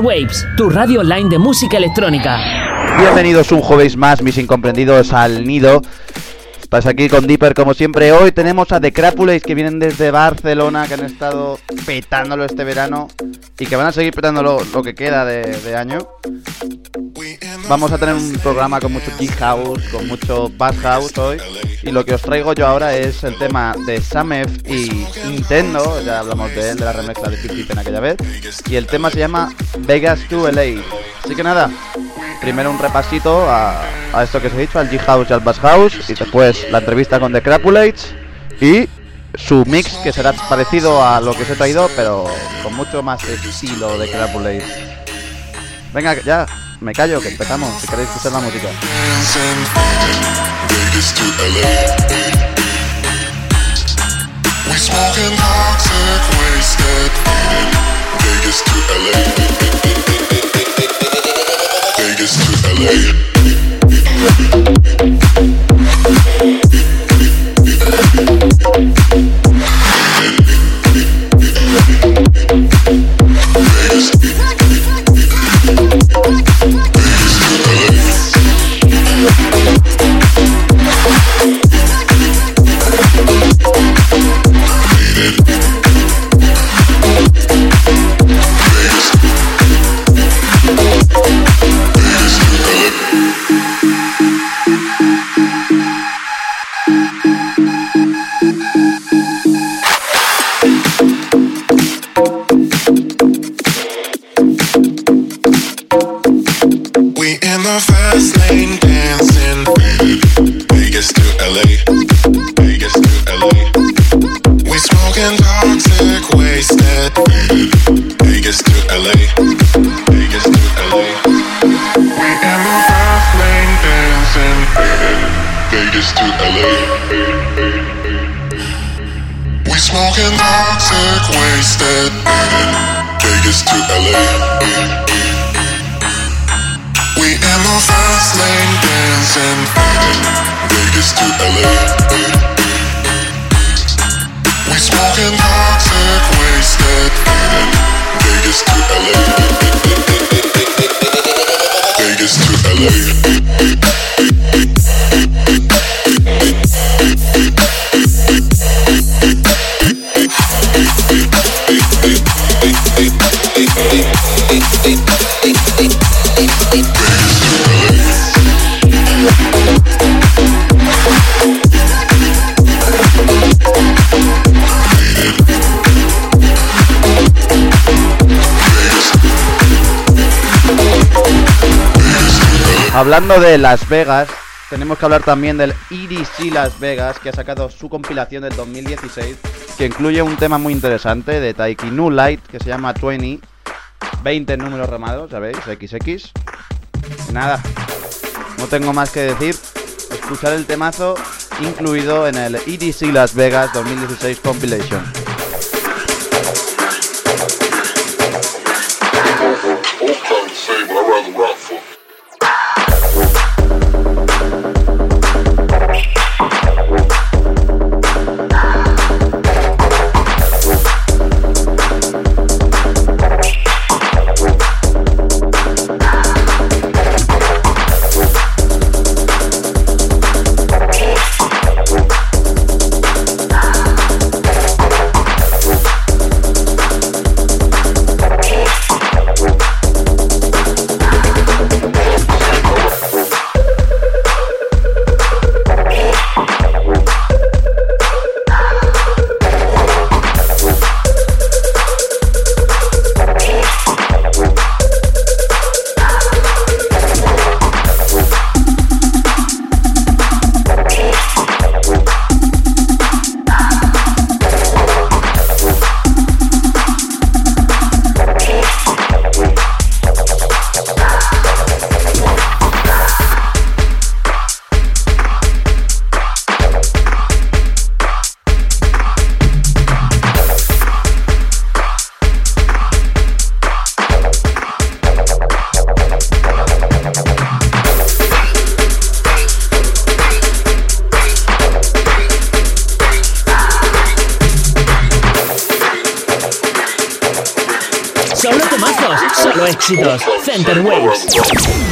Waves, tu radio online de música electrónica. Bienvenidos un jueves más, mis incomprendidos, al nido. Aquí con Dipper como siempre. Hoy tenemos a The Crapulates que vienen desde Barcelona, que han estado petándolo este verano y que van a seguir petándolo lo que queda de, año. Vamos a tener un programa con mucho Geek House, con mucho Bass House hoy. Y lo que os traigo yo ahora es el tema de Samef y Nintendo, ya hablamos de él, de la remezcla de 50 en aquella vez. Y el tema se llama Vegas to LA. Así que nada, primero un repasito a, esto que os he dicho, al G-House y al Bass House. Y después la entrevista con The Crapulates. Y su mix que será parecido a lo que os he traído, pero con mucho más estilo de Crapulates. Venga, ya, me callo, que empezamos, si queréis escuchar la música. Hablando de Las Vegas, tenemos que hablar también del EDC Las Vegas, que ha sacado su compilación del 2016, que incluye un tema muy interesante de Taiki New Light, que se llama 20, 20 números remados, ¿sabéis? XX. Nada, no tengo más que decir. Escuchar el temazo incluido en el EDC Las Vegas 2016 Compilation. Éxitos. Center Waves.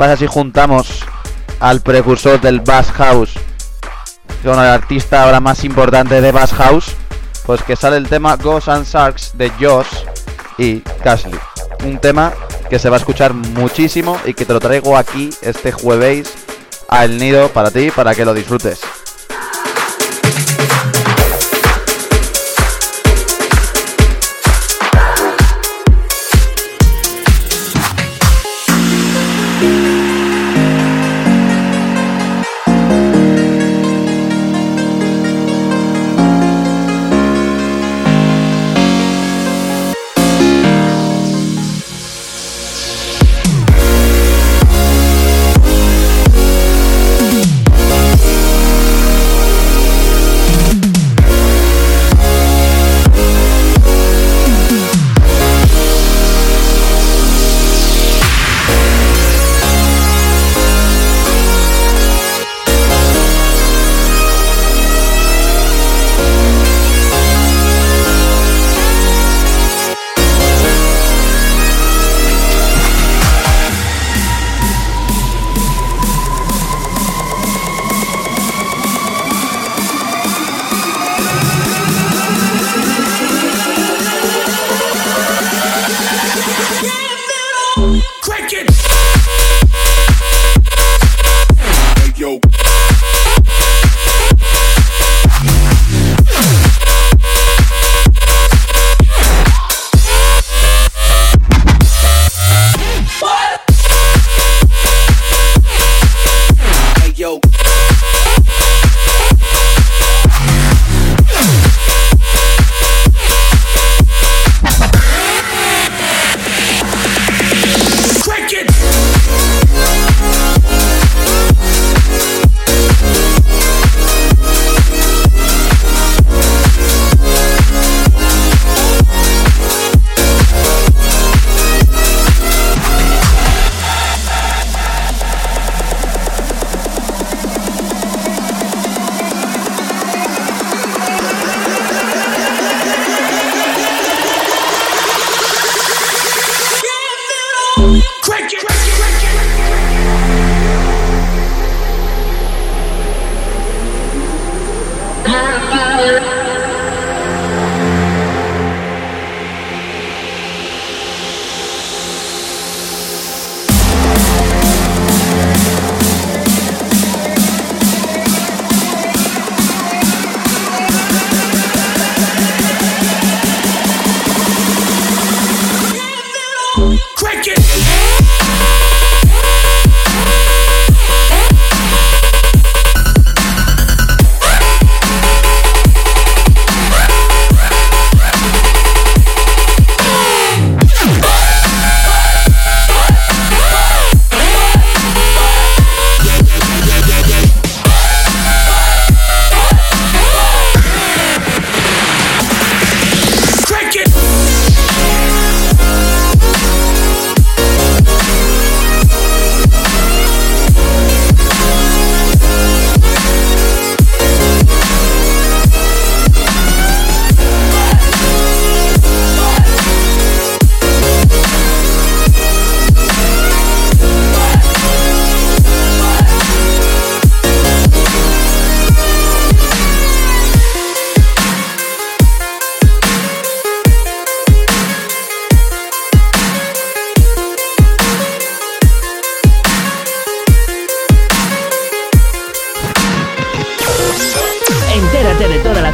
Pasa si juntamos al precursor del Bass House con el artista ahora más importante de Bass House? Pues que sale el tema Ghosts and Sharks de Josh y Cashley. Un tema que se va a escuchar muchísimo y que te lo traigo aquí este jueves al nido para ti, para que lo disfrutes.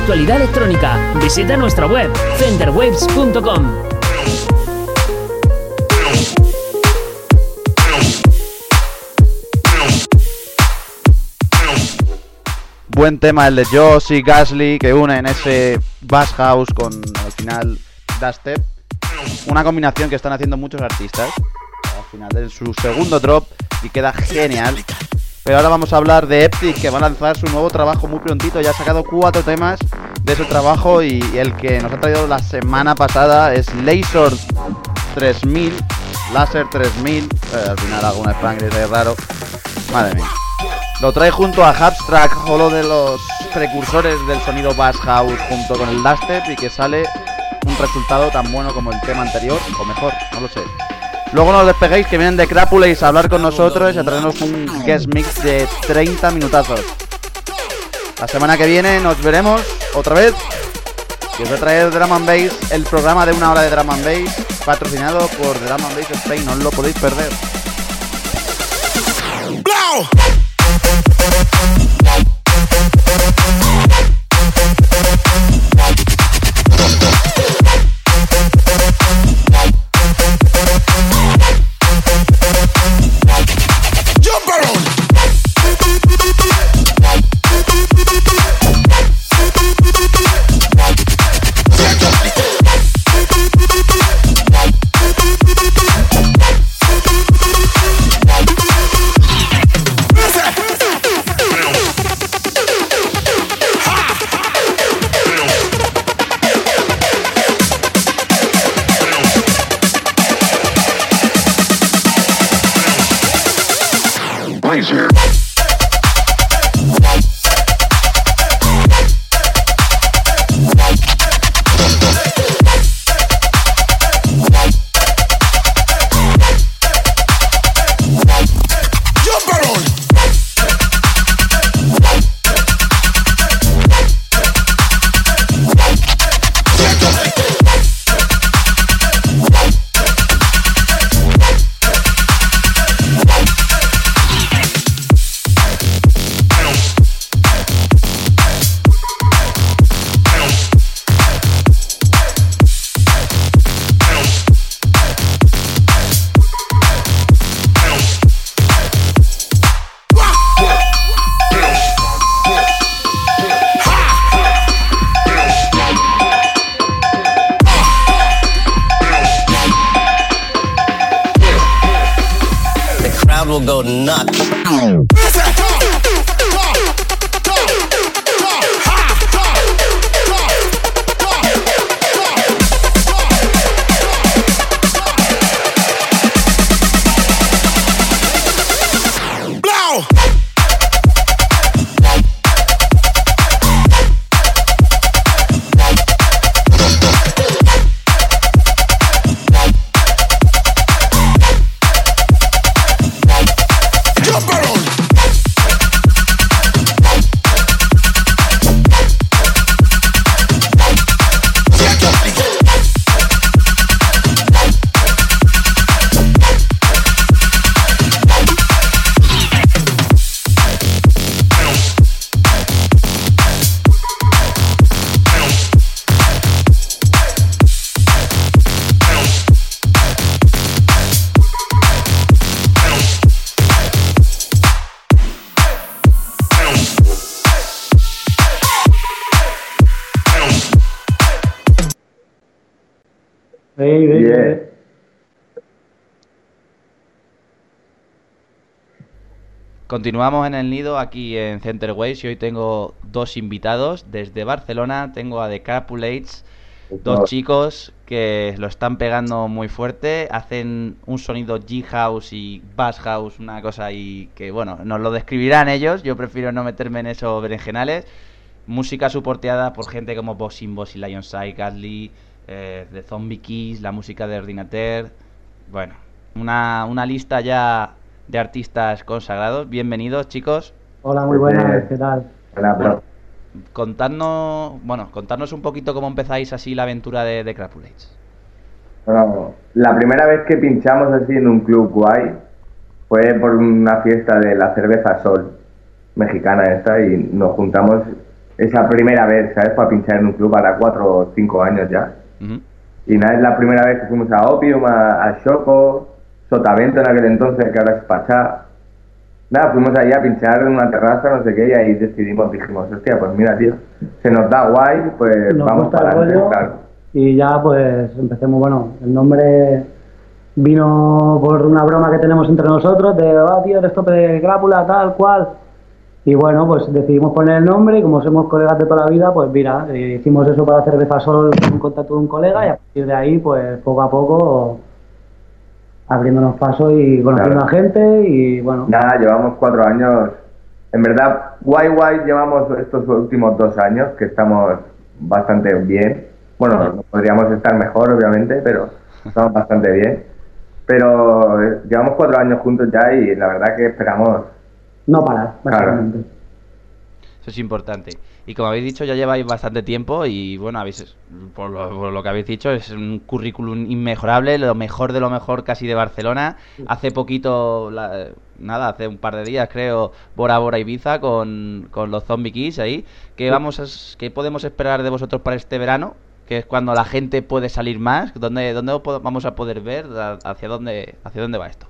Actualidad electrónica. Visita nuestra web, fenderwaves.com. Buen tema el de Josh y Gasly que unen ese bass house con al final dubstep. Una combinación que están haciendo muchos artistas. Al final de su segundo drop y queda genial. Pero ahora vamos a hablar de Epic que va a lanzar su nuevo trabajo muy prontito. Ya ha sacado cuatro temas de su trabajo y el que nos ha traído la semana pasada es Laser 3000. Laser 3000. Eh, al final alguna spanglish es raro. Madre mía. Lo trae junto a Hubstrack, uno de los precursores del sonido Bass House junto con el Dubstep y que sale un resultado tan bueno como el tema anterior, o mejor, no lo sé. Luego no os despeguéis que vienen de Crapules a hablar con nosotros y a traernos un guest mix de 30 minutazos. La semana que viene nos veremos otra vez. Y os voy a traer Drum and Bass, el programa de una hora de Drum and Bass, patrocinado por Drum and Bass Spain, no os lo podéis perder. Blazer. Continuamos en el nido aquí en Centerways y hoy tengo dos invitados desde Barcelona. Tengo a The Capulates, dos Dos. chicos que lo están pegando muy fuerte. Hacen un sonido G-House y Bass House, una cosa ahí que, bueno, nos lo describirán ellos. Yo prefiero no meterme en esos berenjenales. Música soporteada por gente como Bossing Boss y Lionside, Gasly, eh, The Zombie Keys, la música de Ordinater. Bueno, una, una lista ya de artistas consagrados. Bienvenidos, chicos. Hola, muy buenas, ¿qué tal? Bro. Contadnos, bueno, contarnos un poquito cómo empezáis así la aventura de, de Crapulates. Bueno, la primera vez que pinchamos así en un club guay fue por una fiesta de la cerveza Sol mexicana esta y nos juntamos esa primera vez, ¿sabes? Para pinchar en un club para cuatro o cinco años ya. Y nada, es la primera vez que fuimos a Opium, a, a Choco, Sotavento en aquel entonces, que ahora es Pachá. Nada, fuimos allá a pinchar en una terraza, no sé qué, y ahí decidimos, dijimos, hostia, pues mira, tío, se nos da guay, pues Nos vamos para el adelante, y ya pues empecemos, bueno, el nombre vino por una broma que tenemos entre nosotros de, ah, tío, eres tope de crápula, tal cual. Y bueno, pues decidimos poner el nombre y como somos colegas de toda la vida, pues mira, eh, hicimos eso para Cerveza Sol con un contacto de un colega y a partir de ahí, pues poco a poco abriéndonos paso y conociendo Claro. a gente y bueno, Nada, llevamos cuatro años. En verdad, guay guay llevamos estos últimos dos años que estamos bastante bien. Bueno, no podríamos estar mejor, obviamente, pero estamos bastante bien. Pero eh, llevamos cuatro años juntos ya y la verdad que esperamos. no parar, Claro. básicamente. Eso es importante. Y como habéis dicho, ya lleváis bastante tiempo y bueno, habéis, por lo, por lo que habéis dicho, es un currículum inmejorable, lo mejor de lo mejor casi de Barcelona. Hace poquito, la- nada, hace un par de días creo, Bora Bora Ibiza con, con los Zombie Kids ahí. ¿Qué, vamos a ¿Qué podemos esperar de vosotros para este verano? Que es cuando la gente puede salir más. ¿Dónde, dónde vamos a poder ver? ¿A- ¿Hacia dónde, hacia dónde va esto?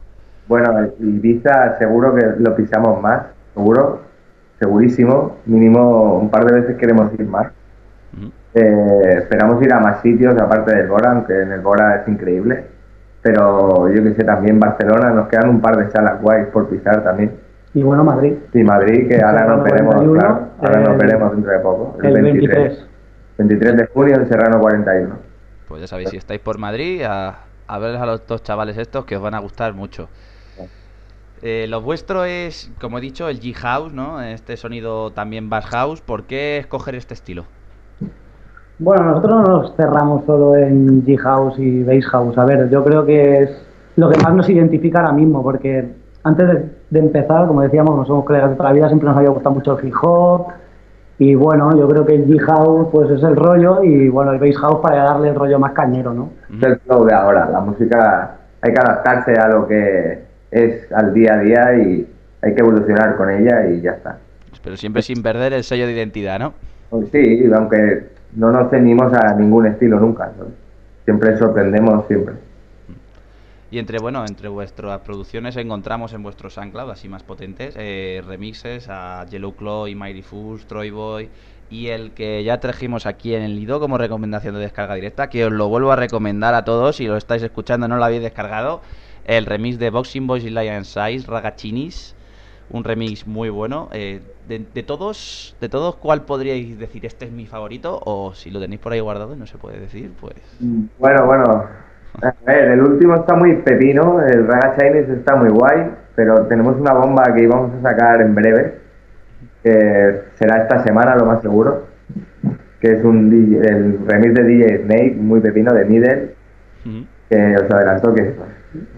Bueno, Ibiza seguro que lo pisamos más, seguro, segurísimo. Mínimo un par de veces queremos ir más. Eh, esperamos ir a más sitios aparte del Bora, aunque en el Bora es increíble. Pero yo que sé, también Barcelona, nos quedan un par de salas guays por pisar también. Y bueno, Madrid, Y Madrid, que ahora nos veremos, 41, claro, ahora nos el- veremos dentro de poco. el 23. 23 de junio en Serrano 41. Pues ya sabéis, si estáis por Madrid, a, a ver a los dos chavales estos que os van a gustar mucho. Eh, lo vuestro es, como he dicho, el G-House, ¿no? Este sonido también Bass House. ¿Por qué escoger este estilo? Bueno, nosotros no nos cerramos solo en G-House y Bass House. A ver, yo creo que es lo que más nos identifica ahora mismo, porque antes de, de empezar, como decíamos, como somos colegas de toda la vida, siempre nos había gustado mucho el hip hop. Y bueno, yo creo que el G-House pues es el rollo y bueno, el Bass House para darle el rollo más cañero, ¿no? Es el flow de ahora. La música hay que adaptarse a lo que es al día a día y hay que evolucionar con ella y ya está. Pero siempre sin perder el sello de identidad, ¿no? Pues sí, aunque no nos ceñimos a ningún estilo nunca. ¿no? Siempre sorprendemos, siempre. Y entre, bueno, entre vuestras producciones encontramos en vuestros SoundCloud, así más potentes, eh, remixes a Yellow Claw y Mighty Fools, Troy Boy y el que ya trajimos aquí en el Lido como recomendación de descarga directa, que os lo vuelvo a recomendar a todos, si lo estáis escuchando no lo habéis descargado, el remix de Boxing Boys y Lion Size, Ragachinis, un remix muy bueno. Eh, de, de todos, de todos, ¿cuál podríais decir este es mi favorito? O si lo tenéis por ahí guardado y no se puede decir, pues... Bueno, bueno. A ver, el último está muy pepino, el Raga Chinese está muy guay, pero tenemos una bomba que íbamos a sacar en breve, que será esta semana lo más seguro, que es un DJ el remix de DJ Snake, muy pepino, de Middle, que os adelanto que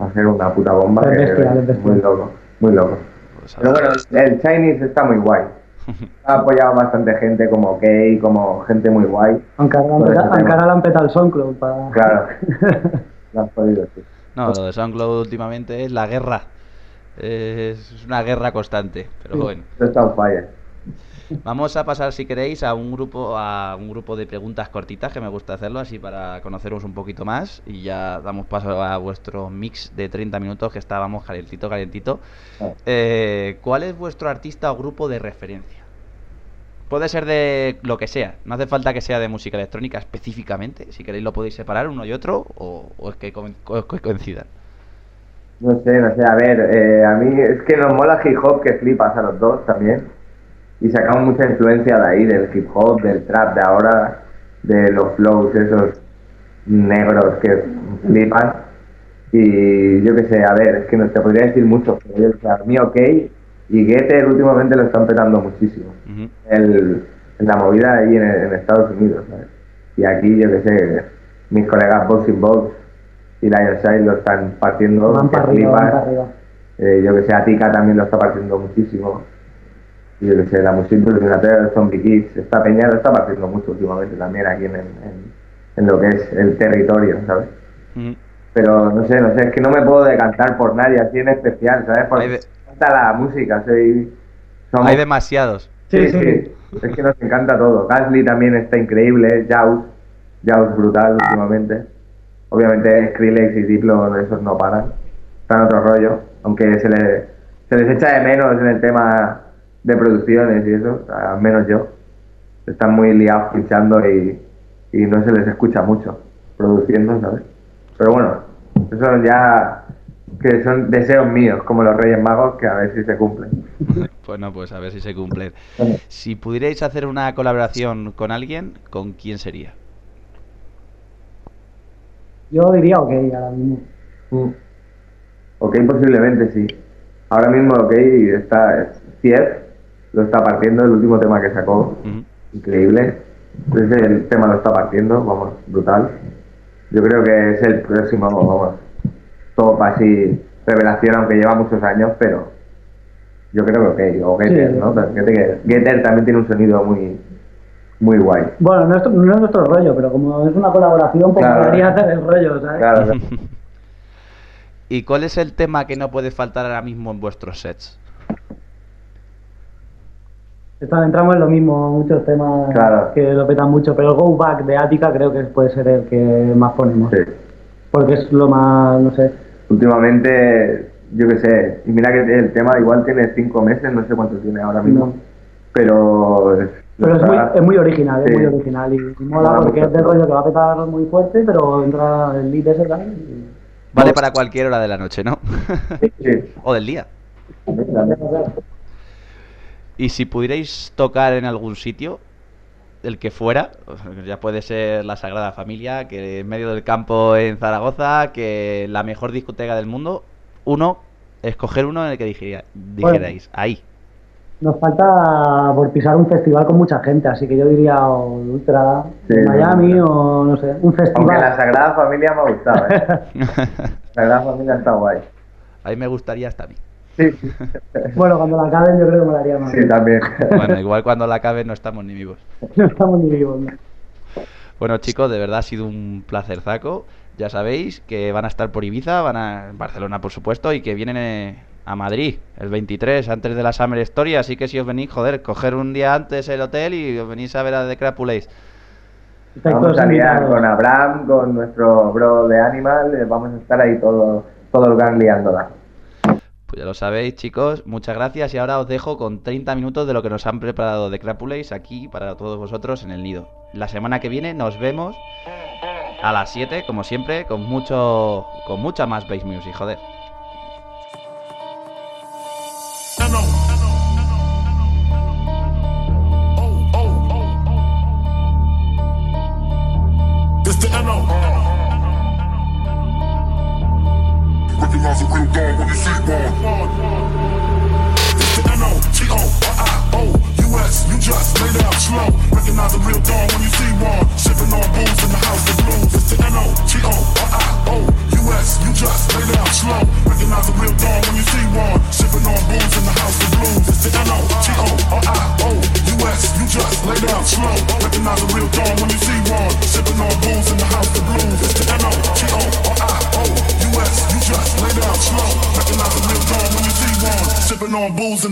va a ser una puta bomba, Es que bestial, es bestial. muy loco, muy loco. Pues, Pero bueno, el Chinese está muy guay. Ha apoyado bastante gente como Kay, como gente muy guay. Aunque ahora le han petado el SoundCloud para... Claro. Lo has podido decir. No, lo de SoundCloud últimamente es la guerra. Es una guerra constante, pero Sí. bueno. Esto está on fire. Vamos a pasar, si queréis, a un grupo a un grupo de preguntas cortitas que me gusta hacerlo así para conoceros un poquito más y ya damos paso a vuestro mix de 30 minutos que estábamos calentito, calentito. Eh, ¿Cuál es vuestro artista o grupo de referencia? Puede ser de lo que sea, no hace falta que sea de música electrónica específicamente. Si queréis lo podéis separar uno y otro o, o es que coincidan. No sé, no sé, a ver, eh, a mí es que nos mola hip hop que flipas a los dos también. Y sacamos mucha influencia de ahí, del hip hop, del trap de ahora, de los flows esos negros que flipan. Y yo qué sé, a ver, es que no te podría decir mucho, pero yo, sea, a mí ok, y Getter últimamente lo están petando muchísimo. Ujú. el, en la movida ahí en, en Estados Unidos, ¿sabes? Y aquí, yo qué sé, mis colegas Boxing Box y Lion Side lo están partiendo. Van que para arriba, van para arriba. Eh, yo que sé, Atika también lo está partiendo muchísimo. Y yo que sé, la música iluminatoria de Zombie Kids, esta peña lo está partiendo mucho últimamente también aquí en, en, en lo que es el territorio, ¿sabes? Ujú. Pero no sé, no sé, es que no me puedo decantar por nadie así en especial, ¿sabes? Porque de- me encanta la música, soy... somos- Hay demasiados. Sí, sí. Es que nos encanta todo. Gasly también está increíble. Jaws. Jaws brutal últimamente. Obviamente Skrillex y Diplo, esos no paran. Están otro rollo. Aunque se les, se les echa de menos en el tema de producciones y eso. Al menos yo. Están muy liados pinchando y, y no se les escucha mucho produciendo, ¿sabes? Pero bueno, eso ya que son deseos míos, como los Reyes Magos, que a ver si se cumplen. Bueno, pues a ver si se cumple. Si pudierais hacer una colaboración con alguien, ¿con quién sería? Yo diría ok ahora mismo. Mm. Ok, posiblemente sí. Ahora mismo OK está Cier, lo está partiendo, el último tema que sacó, increíble. Entonces el tema lo está partiendo, vamos, brutal. Yo creo que es el próximo, vamos, top así, revelación, aunque lleva muchos años, pero yo creo que OK, o Getter, Sí. ¿no? Getter también tiene un sonido muy, muy guay. Bueno, no es, no es nuestro rollo, pero como es una colaboración, pues Claro. podría hacer el rollo, ¿sabes? Claro, claro. ¿Y cuál es el tema que no puede faltar ahora mismo en vuestros sets? Entramos en lo mismo, muchos temas Claro. que lo petan mucho, pero el Go Back de Ática creo que puede ser el que más ponemos. Sí. Porque es lo más, no sé. Últimamente, yo qué sé, y mira que el tema igual tiene cinco meses, no sé cuánto tiene ahora mismo, No. pero... es- Pero es muy, es muy original, Sí. es muy original y, y mola porque es del rollo que va a petar muy fuerte, pero entra el lead ese tal. y- Vale para cualquier hora de la noche, ¿no? Sí. o del día. Y si pudierais tocar en algún sitio, el que fuera, ya puede ser la Sagrada Familia, que en medio del campo en Zaragoza, que la mejor discoteca del mundo, uno, escoger uno en el que dijería- dijerais, ahí. Nos falta por pisar un festival con mucha gente, así que yo diría o Ultra Sí, Miami o no sé, un Aunque festival. la Sagrada Familia me ha gustado, ¿eh? La Sagrada Familia está guay. ahí me gustaría hasta a mí. Sí, sí, Bueno, cuando la acaben yo creo que me la haría más. sí, también. Bueno, igual cuando la acabe no estamos ni vivos. No estamos ni vivos. ¿no? Bueno, chicos, de verdad ha sido un placer, Zaco. Ya sabéis que van a estar por Ibiza, van a en Barcelona, por supuesto, y que vienen eh, a Madrid el 23, antes de la Summer Story. Así que si os venís, joder, coger un día antes el hotel y os venís a ver a The Crapules. Estáis Vamos todos a liar con Abraham, con nuestro bro de Animal, eh, vamos a estar ahí todo, todo el gang liándola. Pues ya lo sabéis, chicos. Muchas gracias. Y ahora os dejo con 30 minutos de lo que nos han preparado The Crapules aquí para todos vosotros en el nido. La semana que viene nos vemos a las 7, como siempre, con mucho con mucha más bass music, joder.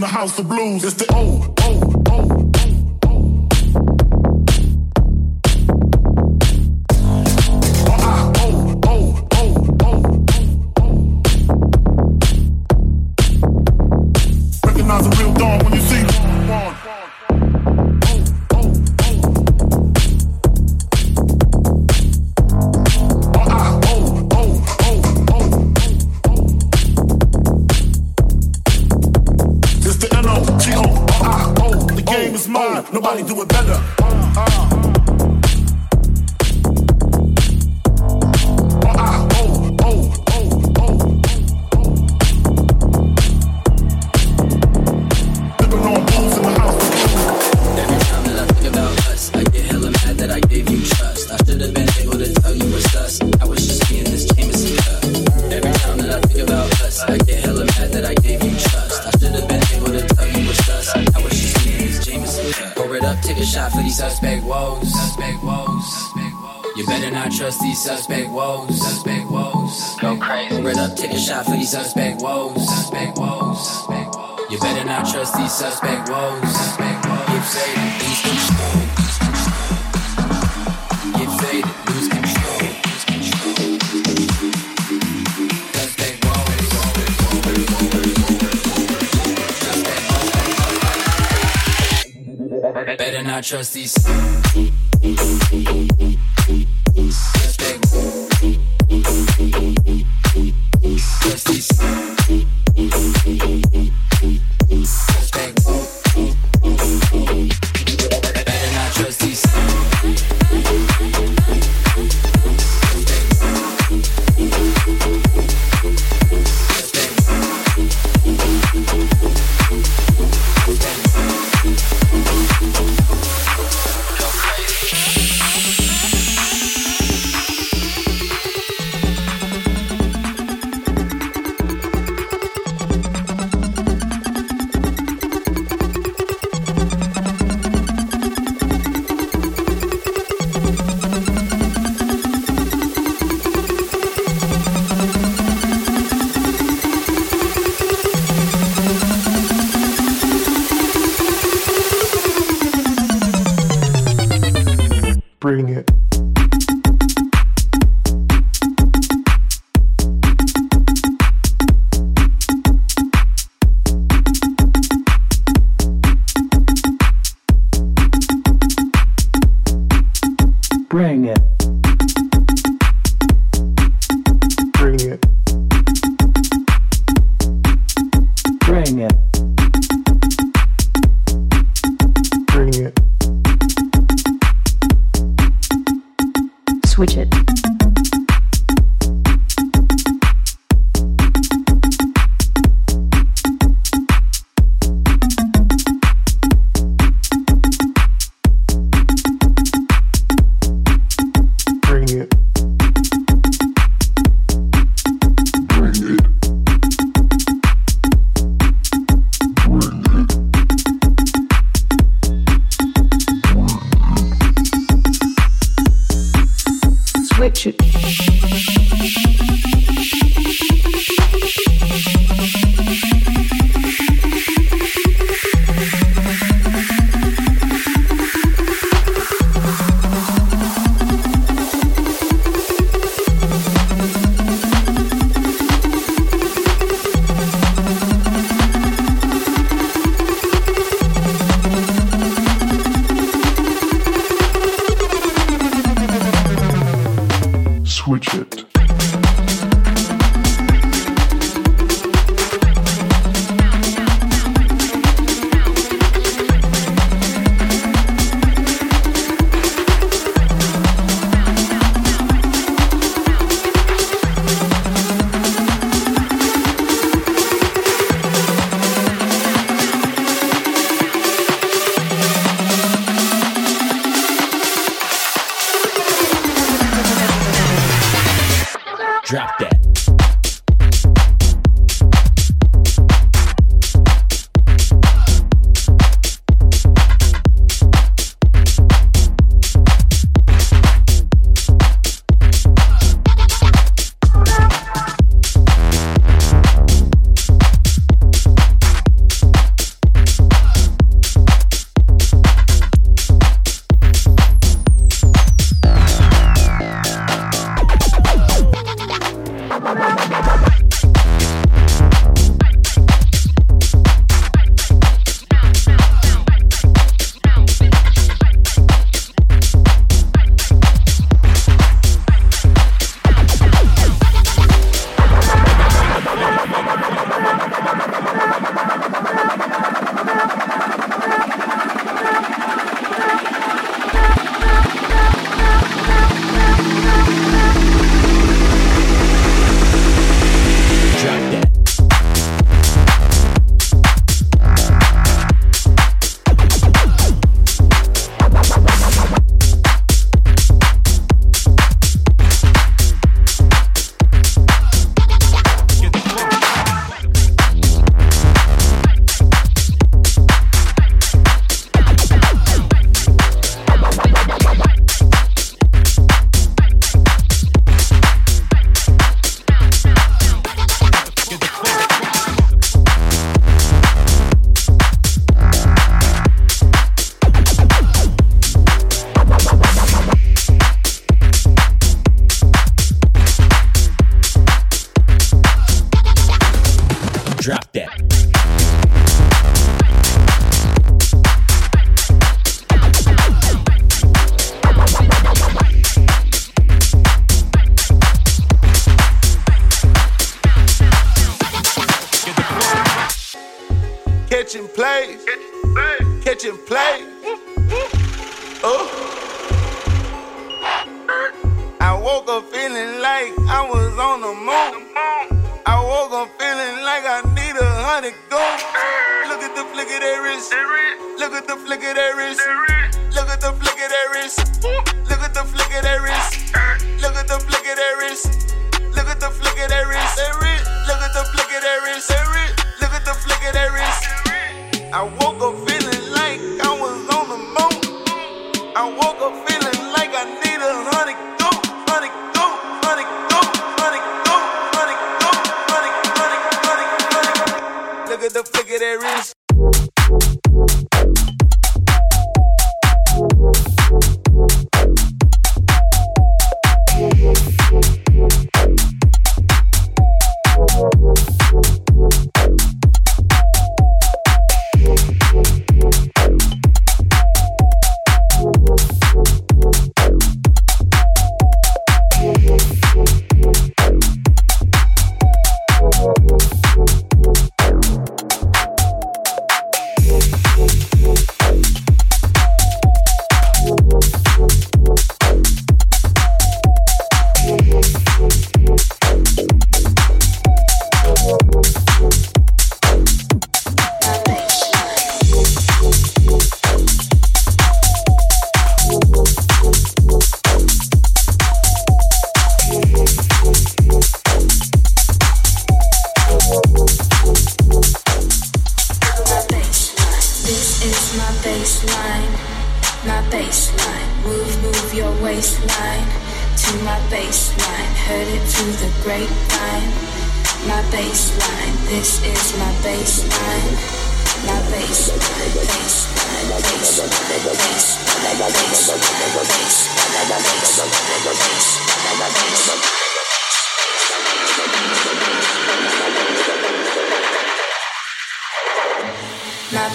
The house of blues. It's the O,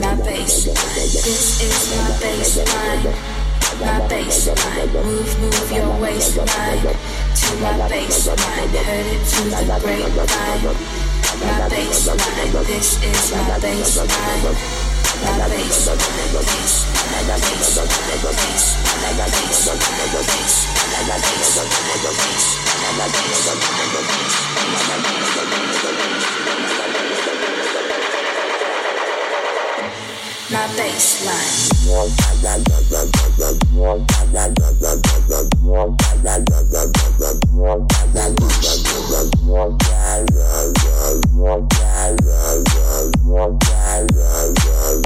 my bass. This is my baseline. My baseline. Move, move your waistline to my baseline. Heard it to the grapevine. My baseline. This is my baseline. Thank you. my baseline.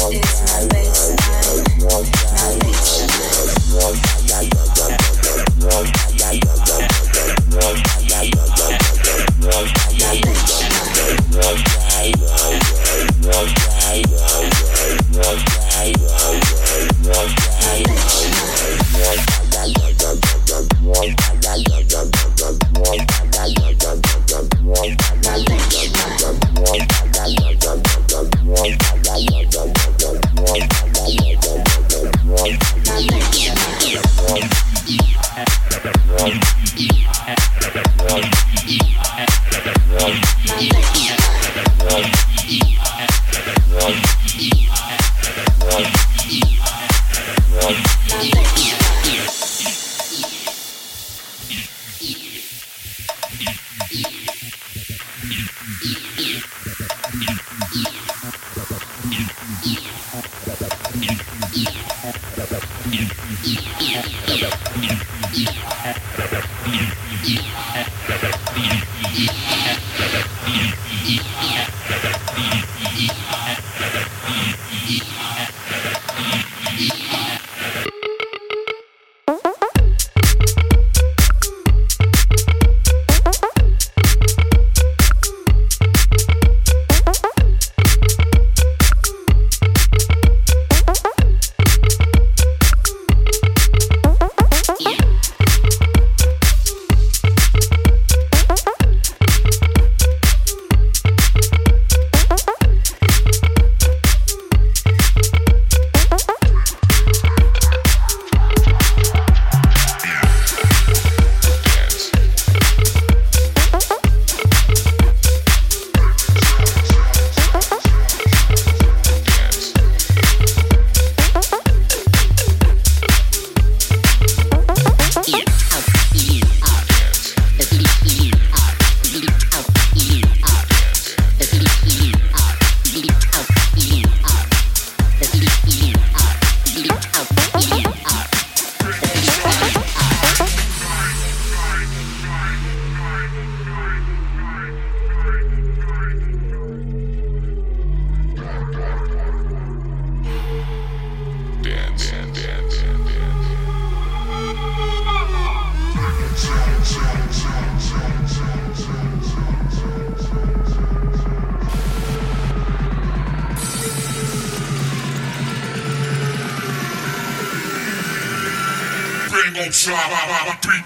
It's my baseline, my baseline. Yeah.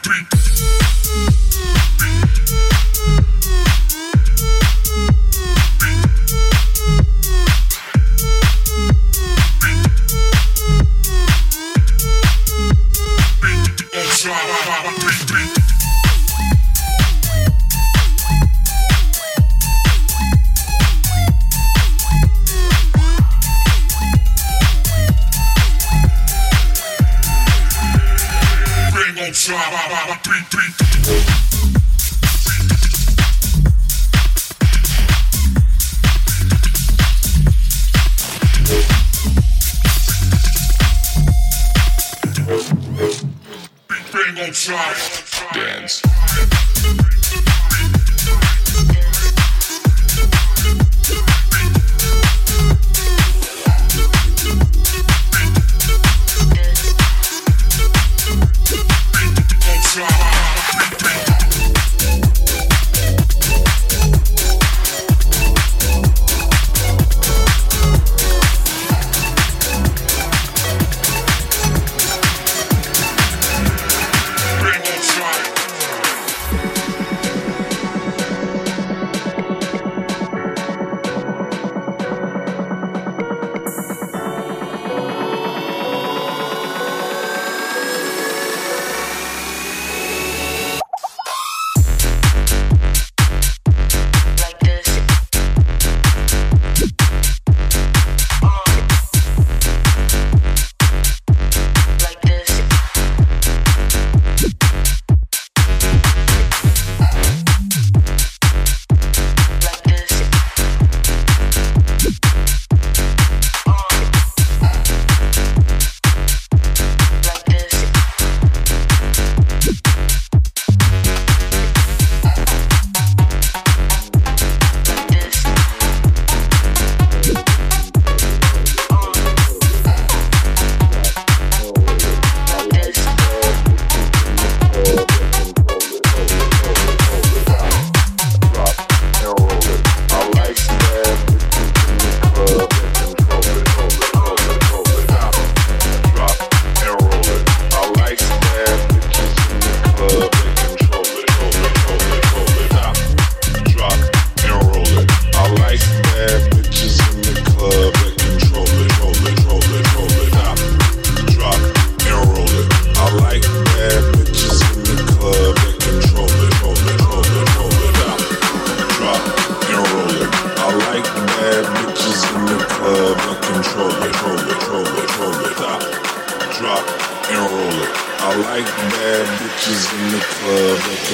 three,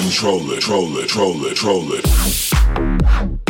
control it, troll it, troll it, troll it.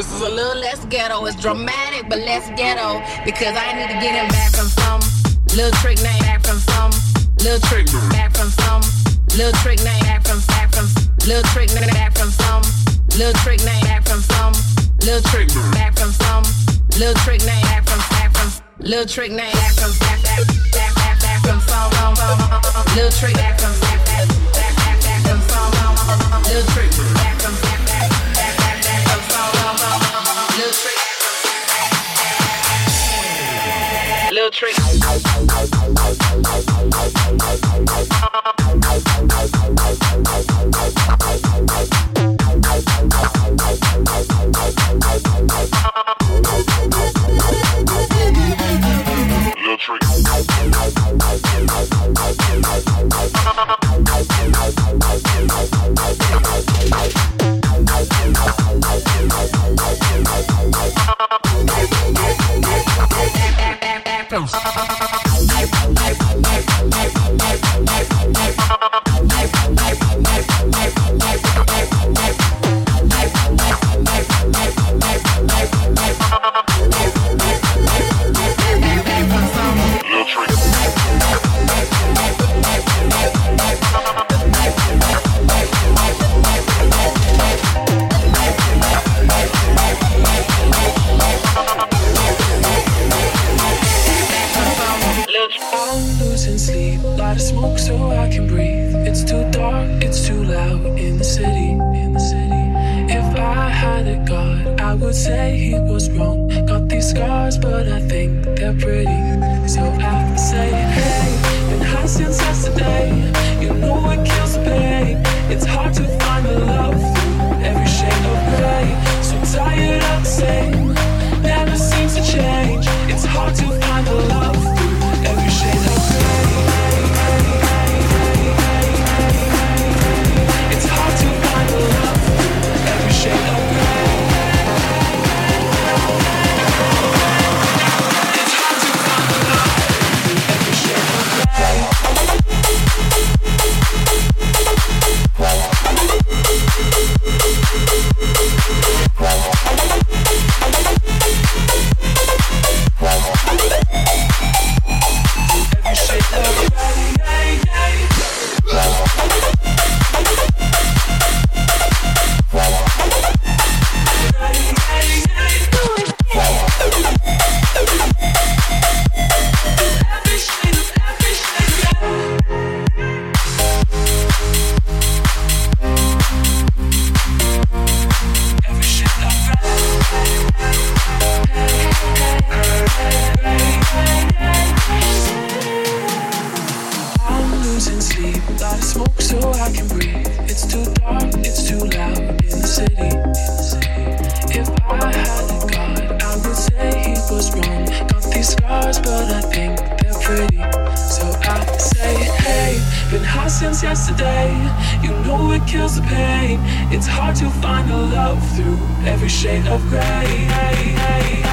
This is a little less ghetto. It's dramatic, but less ghetto. Because I need to get him back from some little trick name back from some little trick back from some little trick name back from back from little trick name back from some little trick name back from some little trick back from some little trick name back from back from little trick name back from back back back back back from some little trick back from back back back back back from some little trick back from back back back little trick Little trick. would say he was wrong. Got these scars, but I think they're pretty. hard to find a love through every shade of gray.